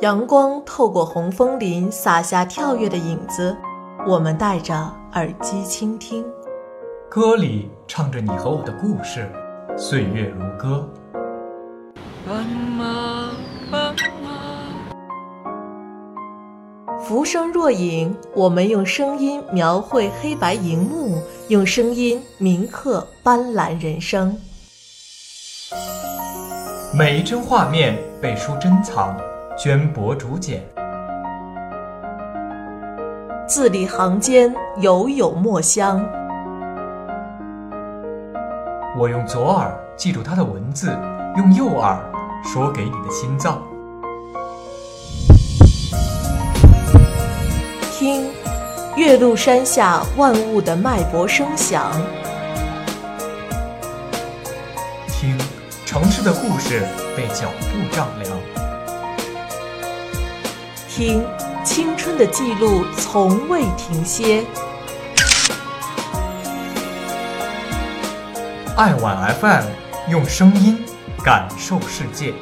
阳光透过红枫林洒下跳跃的影子，我们戴着耳机倾听。歌里唱着你和我的故事，岁月如歌。斑马，斑马，浮生若影，我们用声音描绘黑白荧幕，用声音铭刻斑斓人生。每一帧画面被书珍藏，绢帛竹简，字里行间犹有墨香。我用左耳记住他的文字，用右耳说给你的心脏。听，岳麓山下万物的脉搏声响；听，城市的故事被脚步丈量；听，青春的记录从未停歇。爱晚 FM，用声音感受世界。